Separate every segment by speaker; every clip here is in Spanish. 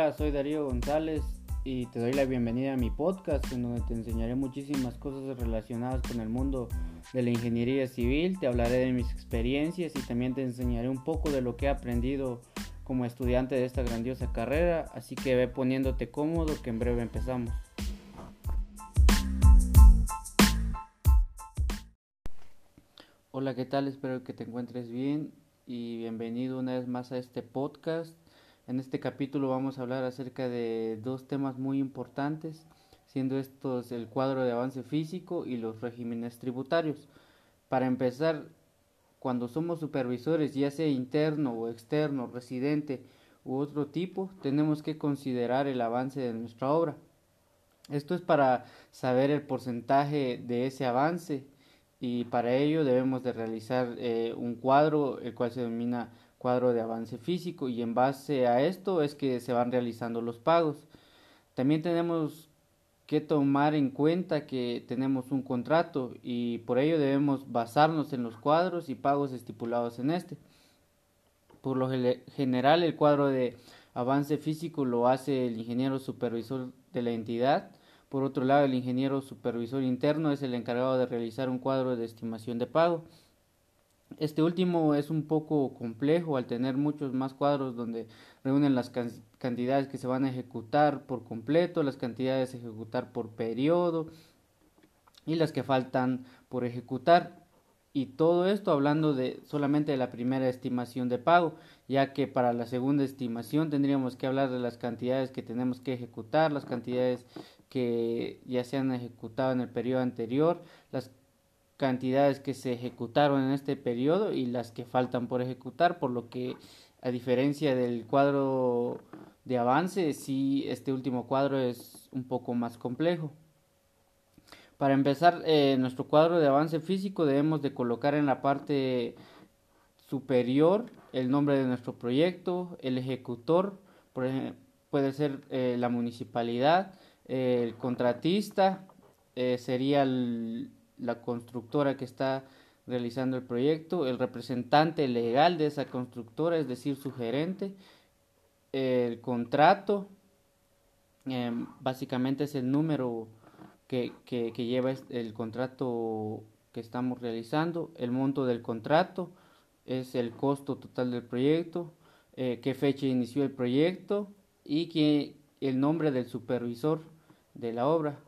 Speaker 1: Hola, soy Darío González y te doy la bienvenida a mi podcast en donde te enseñaré muchísimas cosas relacionadas con el mundo de la ingeniería civil, te hablaré de mis experiencias y también te enseñaré un poco de lo que he aprendido como estudiante de esta grandiosa carrera, así que ve poniéndote cómodo que en breve empezamos. Hola, ¿qué tal? Espero que te encuentres bien y bienvenido una vez más a este podcast. En este capítulo vamos a hablar acerca de dos temas muy importantes, siendo estos el cuadro de avance físico y los regímenes tributarios. Para empezar, cuando somos supervisores, ya sea interno o externo, residente u otro tipo, tenemos que considerar el avance de nuestra obra. Esto es para saber el porcentaje de ese avance y para ello debemos de realizar eh, un cuadro el cual se denomina cuadro de avance físico y en base a esto es que se van realizando los pagos. También tenemos que tomar en cuenta que tenemos un contrato y por ello debemos basarnos en los cuadros y pagos estipulados en este. Por lo general el cuadro de avance físico lo hace el ingeniero supervisor de la entidad por otro lado, el ingeniero supervisor interno es el encargado de realizar un cuadro de estimación de pago. Este último es un poco complejo al tener muchos más cuadros donde reúnen las cantidades que se van a ejecutar por completo, las cantidades a ejecutar por periodo y las que faltan por ejecutar. Y todo esto hablando de solamente de la primera estimación de pago, ya que para la segunda estimación tendríamos que hablar de las cantidades que tenemos que ejecutar, las cantidades que ya se han ejecutado en el periodo anterior, las cantidades que se ejecutaron en este periodo y las que faltan por ejecutar, por lo que a diferencia del cuadro de avance, sí este último cuadro es un poco más complejo. Para empezar, eh, nuestro cuadro de avance físico debemos de colocar en la parte superior el nombre de nuestro proyecto, el ejecutor, puede ser eh, la municipalidad, el contratista eh, sería la constructora que está realizando el proyecto, el representante legal de esa constructora, es decir, su gerente, el contrato, em, básicamente es el número que, que, lleva el contrato que estamos realizando, el monto del contrato, es el costo total del proyecto, eh, qué fecha inició el proyecto y el nombre del supervisor de la obra.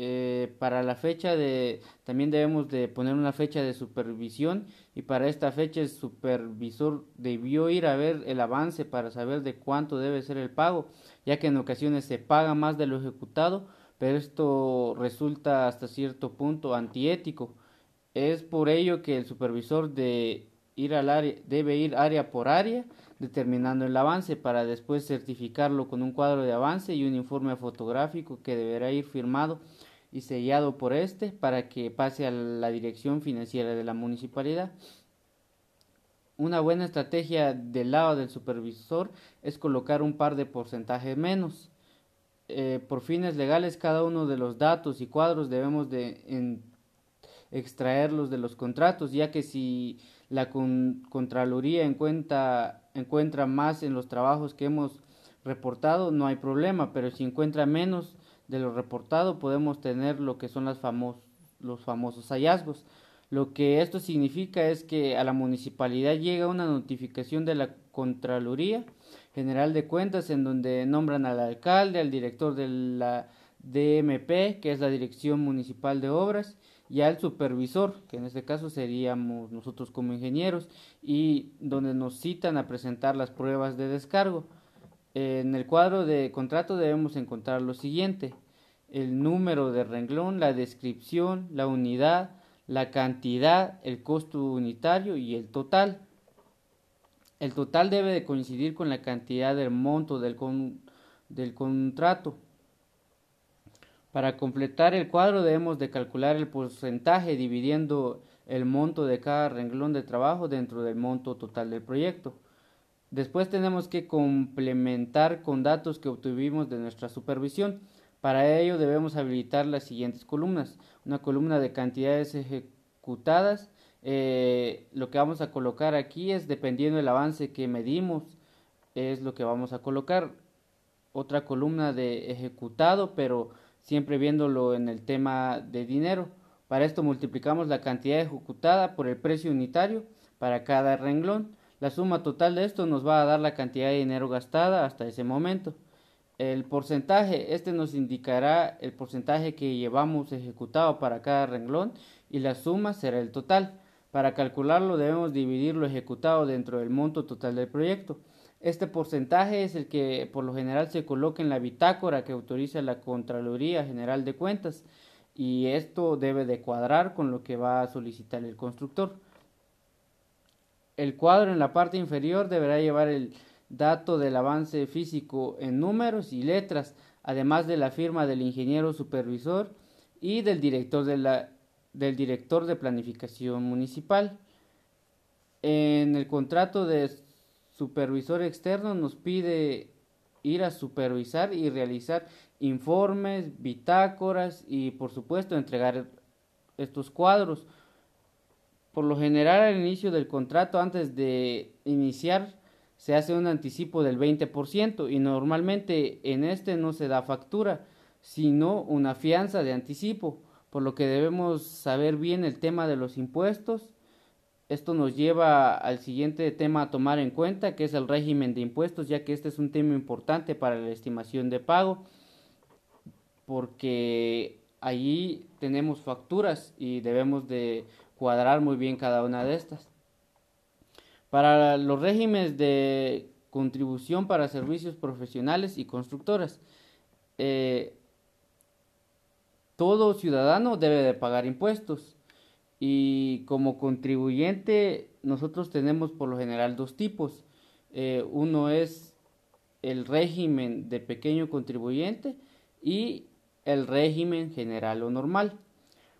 Speaker 1: Eh, para la fecha de también debemos de poner una fecha de supervisión y para esta fecha el supervisor debió ir a ver el avance para saber de cuánto debe ser el pago ya que en ocasiones se paga más de lo ejecutado pero esto resulta hasta cierto punto antiético. Es por ello que el supervisor de ir al área debe ir área por área determinando el avance para después certificarlo con un cuadro de avance y un informe fotográfico que deberá ir firmado y sellado por este para que pase a la dirección financiera de la municipalidad. Una buena estrategia del lado del supervisor es colocar un par de porcentajes menos. Eh, por fines legales, cada uno de los datos y cuadros debemos de extraerlos de los contratos, ya que si la Contraloría encuentra, encuentra más en los trabajos que hemos reportado, no hay problema, pero si encuentra menos de lo reportado, podemos tener lo que son las los famosos hallazgos. Lo que esto significa es que a la municipalidad llega una notificación de la Contraloría General de Cuentas en donde nombran al alcalde, al director de la DMP, que es la Dirección Municipal de Obras, y al supervisor, que en este caso seríamos nosotros como ingenieros, y donde nos citan a presentar las pruebas de descargo. En el cuadro de contrato debemos encontrar lo siguiente, el número de renglón, la descripción, la unidad, la cantidad, el costo unitario y el total. El total debe de coincidir con la cantidad del monto del, del contrato. Para completar el cuadro debemos de calcular el porcentaje dividiendo el monto de cada renglón de trabajo dentro del monto total del proyecto. Después tenemos que complementar con datos que obtuvimos de nuestra supervisión. Para ello debemos habilitar las siguientes columnas. Una columna de cantidades ejecutadas. Eh, lo que vamos a colocar aquí es dependiendo del avance que medimos, es lo que vamos a colocar otra columna de ejecutado, pero siempre viéndolo en el tema de dinero. Para esto multiplicamos la cantidad ejecutada por el precio unitario para cada renglón. La suma total de esto nos va a dar la cantidad de dinero gastada hasta ese momento. El porcentaje, este nos indicará el porcentaje que llevamos ejecutado para cada renglón y la suma será el total. Para calcularlo debemos dividir lo ejecutado dentro del monto total del proyecto. Este porcentaje es el que por lo general se coloca en la bitácora que autoriza la Contraloría General de Cuentas y esto debe de cuadrar con lo que va a solicitar el constructor. El cuadro en la parte inferior deberá llevar el dato del avance físico en números y letras, además de la firma del ingeniero supervisor y del director de, la, del director de planificación municipal. En el contrato de supervisor externo nos pide ir a supervisar y realizar informes, bitácoras y por supuesto entregar estos cuadros. Por lo general al inicio del contrato, antes de iniciar, se hace un anticipo del 20% y normalmente en este no se da factura, sino una fianza de anticipo, por lo que debemos saber bien el tema de los impuestos. Esto nos lleva al siguiente tema a tomar en cuenta, que es el régimen de impuestos, ya que este es un tema importante para la estimación de pago, porque allí tenemos facturas y debemos de cuadrar muy bien cada una de estas. Para los regímenes de contribución para servicios profesionales y constructoras, eh, todo ciudadano debe de pagar impuestos y como contribuyente nosotros tenemos por lo general dos tipos. Eh, uno es el régimen de pequeño contribuyente y el régimen general o normal.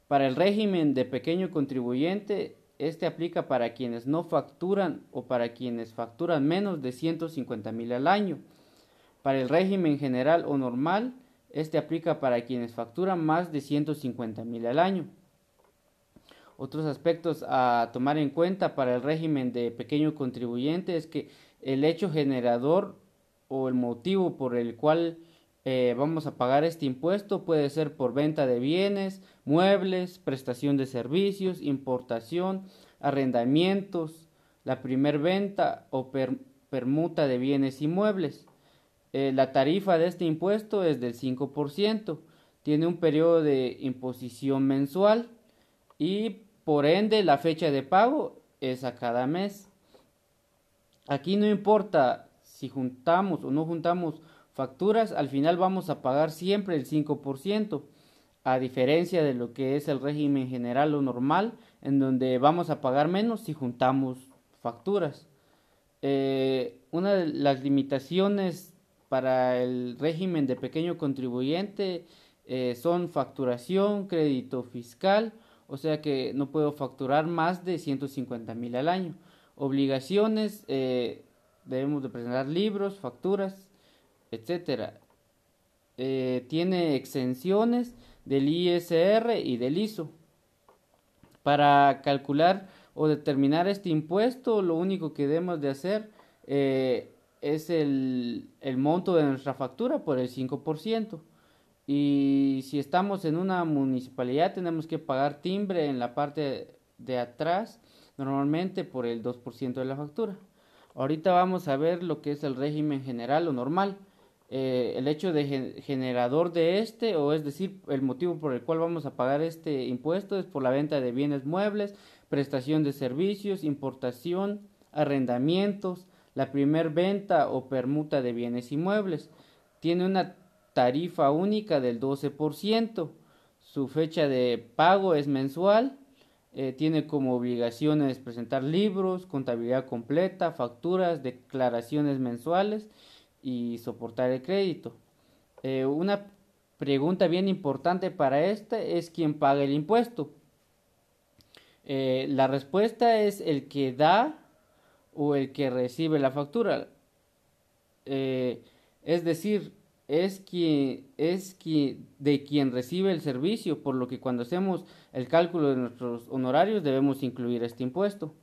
Speaker 1: Para el régimen de pequeño contribuyente, este aplica para quienes no facturan o para quienes facturan menos de 150 mil al año. Para el régimen general o normal, este aplica para quienes facturan más de 150 mil al año. Otros aspectos a tomar en cuenta para el régimen de pequeño contribuyente es que el hecho generador o el motivo por el cual eh, vamos a pagar este impuesto puede ser por venta de bienes, muebles, prestación de servicios, importación, arrendamientos, la primer venta o permuta de bienes y muebles. Eh, la tarifa de este impuesto es del 5%, tiene un periodo de imposición mensual y por ende la fecha de pago es a cada mes. Aquí no importa si juntamos o no juntamos facturas, al final vamos a pagar siempre el 5%, a diferencia de lo que es el régimen general o normal, en donde vamos a pagar menos si juntamos facturas. Eh, una de las limitaciones para el régimen de pequeño contribuyente eh, son facturación, crédito fiscal, o sea que no puedo facturar más de 150 mil al año. Obligaciones, eh, debemos de presentar libros, facturas, etcétera. Eh, tiene exenciones del ISR y del ISO. Para calcular o determinar este impuesto, lo único que debemos de hacer eh, es el, el, monto de nuestra factura por el 5%. Y si estamos en una municipalidad, tenemos que pagar timbre en la parte de atrás, normalmente por el 2% de la factura. Ahorita vamos a ver lo que es el régimen general o normal. Eh, el hecho de generador de este, o es decir, el motivo por el cual vamos a pagar este impuesto es por la venta de bienes muebles, prestación de servicios, importación, arrendamientos, la primer venta o permuta de bienes inmuebles. Tiene una tarifa única del 12%. Su fecha de pago es mensual. Eh, tiene como obligaciones presentar libros, contabilidad completa, facturas, declaraciones mensuales y soportar el crédito. Eh, una pregunta bien importante para esta es quién paga el impuesto. Eh, la respuesta es el que da o el que recibe la factura. Eh, es decir, es quien es quien, de quien recibe el servicio, por lo que cuando hacemos el cálculo de nuestros honorarios debemos incluir este impuesto.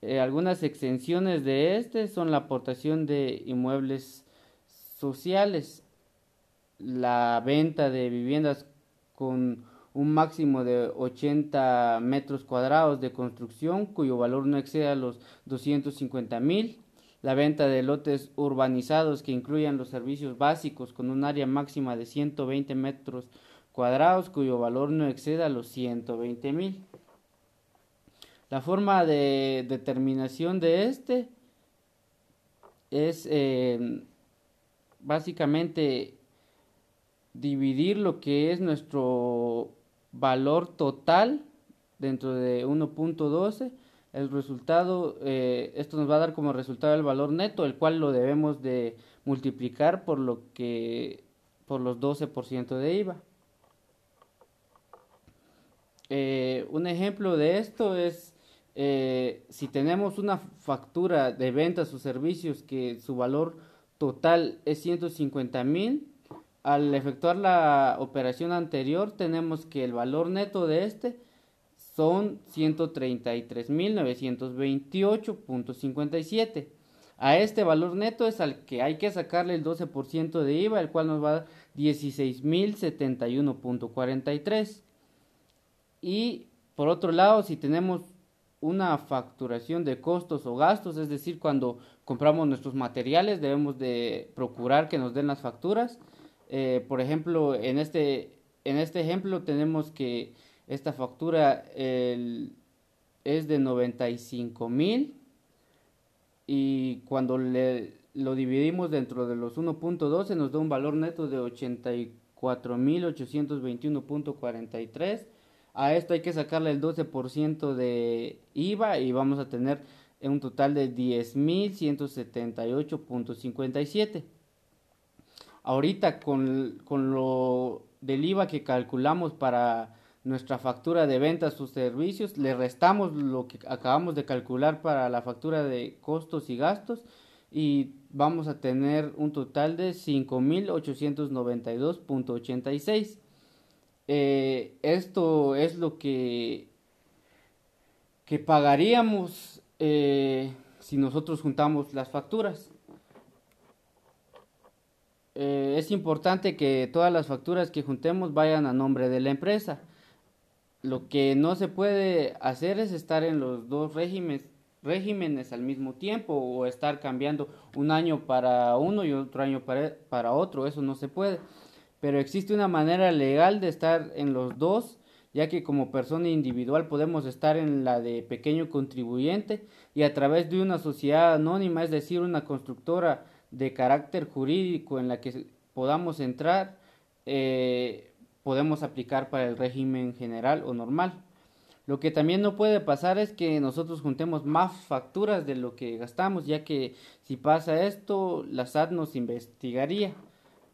Speaker 1: Eh, algunas exenciones de este son la aportación de inmuebles sociales, la venta de viviendas con un máximo de 80 metros cuadrados de construcción cuyo valor no exceda los 250 mil, la venta de lotes urbanizados que incluyan los servicios básicos con un área máxima de 120 metros cuadrados cuyo valor no exceda los 120 mil. La forma de determinación de este es eh, básicamente dividir lo que es nuestro valor total dentro de 1.12 el resultado eh, esto nos va a dar como resultado el valor neto el cual lo debemos de multiplicar por lo que por los 12% de IVA eh, un ejemplo de esto es eh, si tenemos una factura de ventas o servicios que su valor total es 150 mil, al efectuar la operación anterior tenemos que el valor neto de este son 133.928.57. A este valor neto es al que hay que sacarle el 12% de IVA, el cual nos va a dar 16.071.43. Y por otro lado, si tenemos una facturación de costos o gastos, es decir, cuando compramos nuestros materiales debemos de procurar que nos den las facturas. Eh, por ejemplo, en este, en este ejemplo tenemos que esta factura es de 95 mil y cuando le, lo dividimos dentro de los 1.12 nos da un valor neto de 84.821.43 a esto hay que sacarle el 12% de IVA y vamos a tener un total de 10.178.57. Ahorita con, con lo del IVA que calculamos para nuestra factura de ventas o servicios, le restamos lo que acabamos de calcular para la factura de costos y gastos y vamos a tener un total de 5.892.86. Eh, esto es lo que, que pagaríamos eh, si nosotros juntamos las facturas. Eh, es importante que todas las facturas que juntemos vayan a nombre de la empresa. Lo que no se puede hacer es estar en los dos regímenes, regímenes al mismo tiempo o estar cambiando un año para uno y otro año para, para otro. Eso no se puede pero existe una manera legal de estar en los dos, ya que como persona individual podemos estar en la de pequeño contribuyente y a través de una sociedad anónima, es decir, una constructora de carácter jurídico en la que podamos entrar, eh, podemos aplicar para el régimen general o normal. Lo que también no puede pasar es que nosotros juntemos más facturas de lo que gastamos, ya que si pasa esto, la SAT nos investigaría.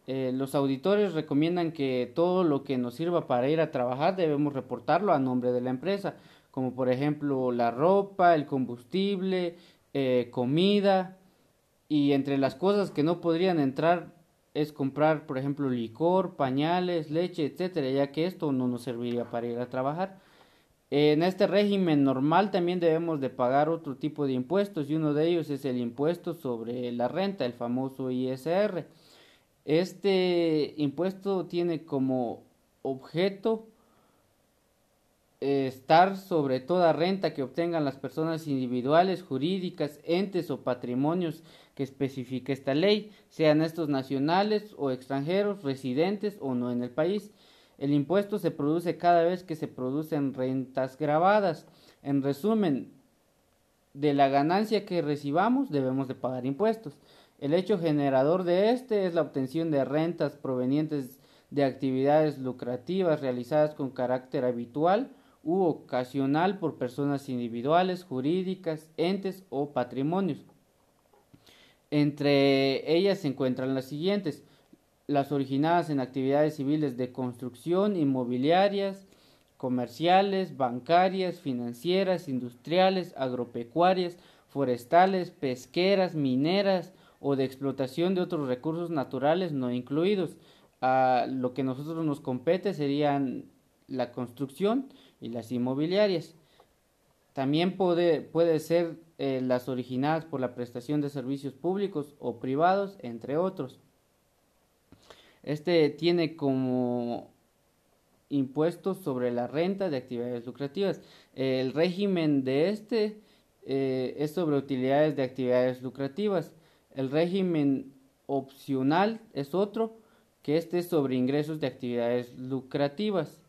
Speaker 1: Eh, los auditores recomiendan que todo lo que nos sirva para ir a trabajar debemos reportarlo a nombre de la empresa, como por ejemplo la ropa, el combustible, eh, comida y entre las cosas que no podrían entrar es comprar por ejemplo licor, pañales, leche, etcétera, ya que esto no nos serviría para ir a trabajar. En este régimen normal también debemos de pagar otro tipo de impuestos y uno de ellos es el impuesto sobre la renta, el famoso ISR. Este impuesto tiene como objeto eh, estar sobre toda renta que obtengan las personas individuales, jurídicas, entes o patrimonios que especifique esta ley, sean estos nacionales o extranjeros, residentes o no en el país. El impuesto se produce cada vez que se producen rentas grabadas. En resumen, de la ganancia que recibamos debemos de pagar impuestos. El hecho generador de este es la obtención de rentas provenientes de actividades lucrativas realizadas con carácter habitual u ocasional por personas individuales, jurídicas, entes o patrimonios. Entre ellas se encuentran las siguientes, las originadas en actividades civiles de construcción, inmobiliarias, comerciales, bancarias, financieras, industriales, agropecuarias, forestales, pesqueras, mineras, o de explotación de otros recursos naturales no incluidos. A lo que nosotros nos compete serían la construcción y las inmobiliarias. También puede, puede ser eh, las originadas por la prestación de servicios públicos o privados, entre otros. Este tiene como impuestos sobre la renta de actividades lucrativas. El régimen de este eh, es sobre utilidades de actividades lucrativas. El régimen opcional es otro, que este es sobre ingresos de actividades lucrativas.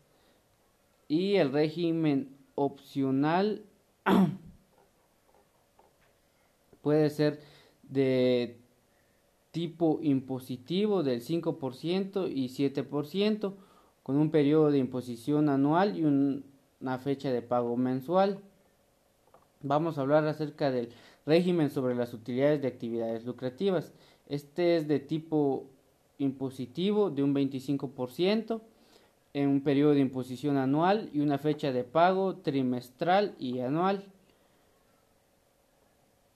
Speaker 1: Y el régimen opcional puede ser de tipo impositivo del 5% y 7%, con un periodo de imposición anual y una fecha de pago mensual. Vamos a hablar acerca del régimen sobre las utilidades de actividades lucrativas. Este es de tipo impositivo de un 25% en un periodo de imposición anual y una fecha de pago trimestral y anual.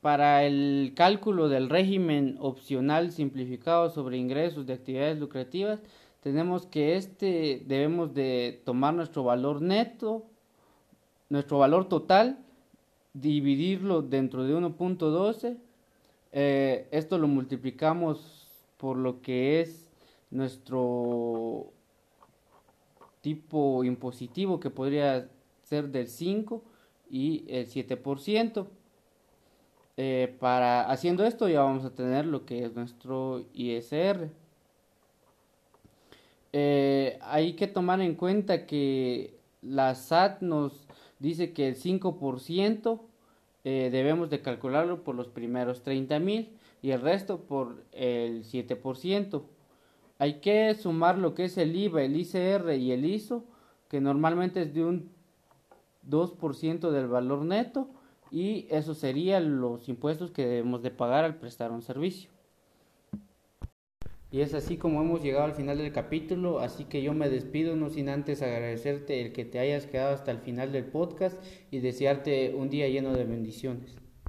Speaker 1: Para el cálculo del régimen opcional simplificado sobre ingresos de actividades lucrativas, tenemos que este debemos de tomar nuestro valor neto, nuestro valor total, dividirlo dentro de 1.12. Eh, esto lo multiplicamos por lo que es nuestro tipo impositivo que podría ser del 5 y el 7%. Eh, para haciendo esto ya vamos a tener lo que es nuestro ISR. Eh, hay que tomar en cuenta que la SAT nos dice que el 5% eh, debemos de calcularlo por los primeros 30 mil y el resto por el 7%. Hay que sumar lo que es el IVA, el ICR y el ISO, que normalmente es de un 2% del valor neto y eso serían los impuestos que debemos de pagar al prestar un servicio. Y es así como hemos llegado al final del capítulo, así que yo me despido no sin antes agradecerte el que te hayas quedado hasta el final del podcast y desearte un día lleno de bendiciones.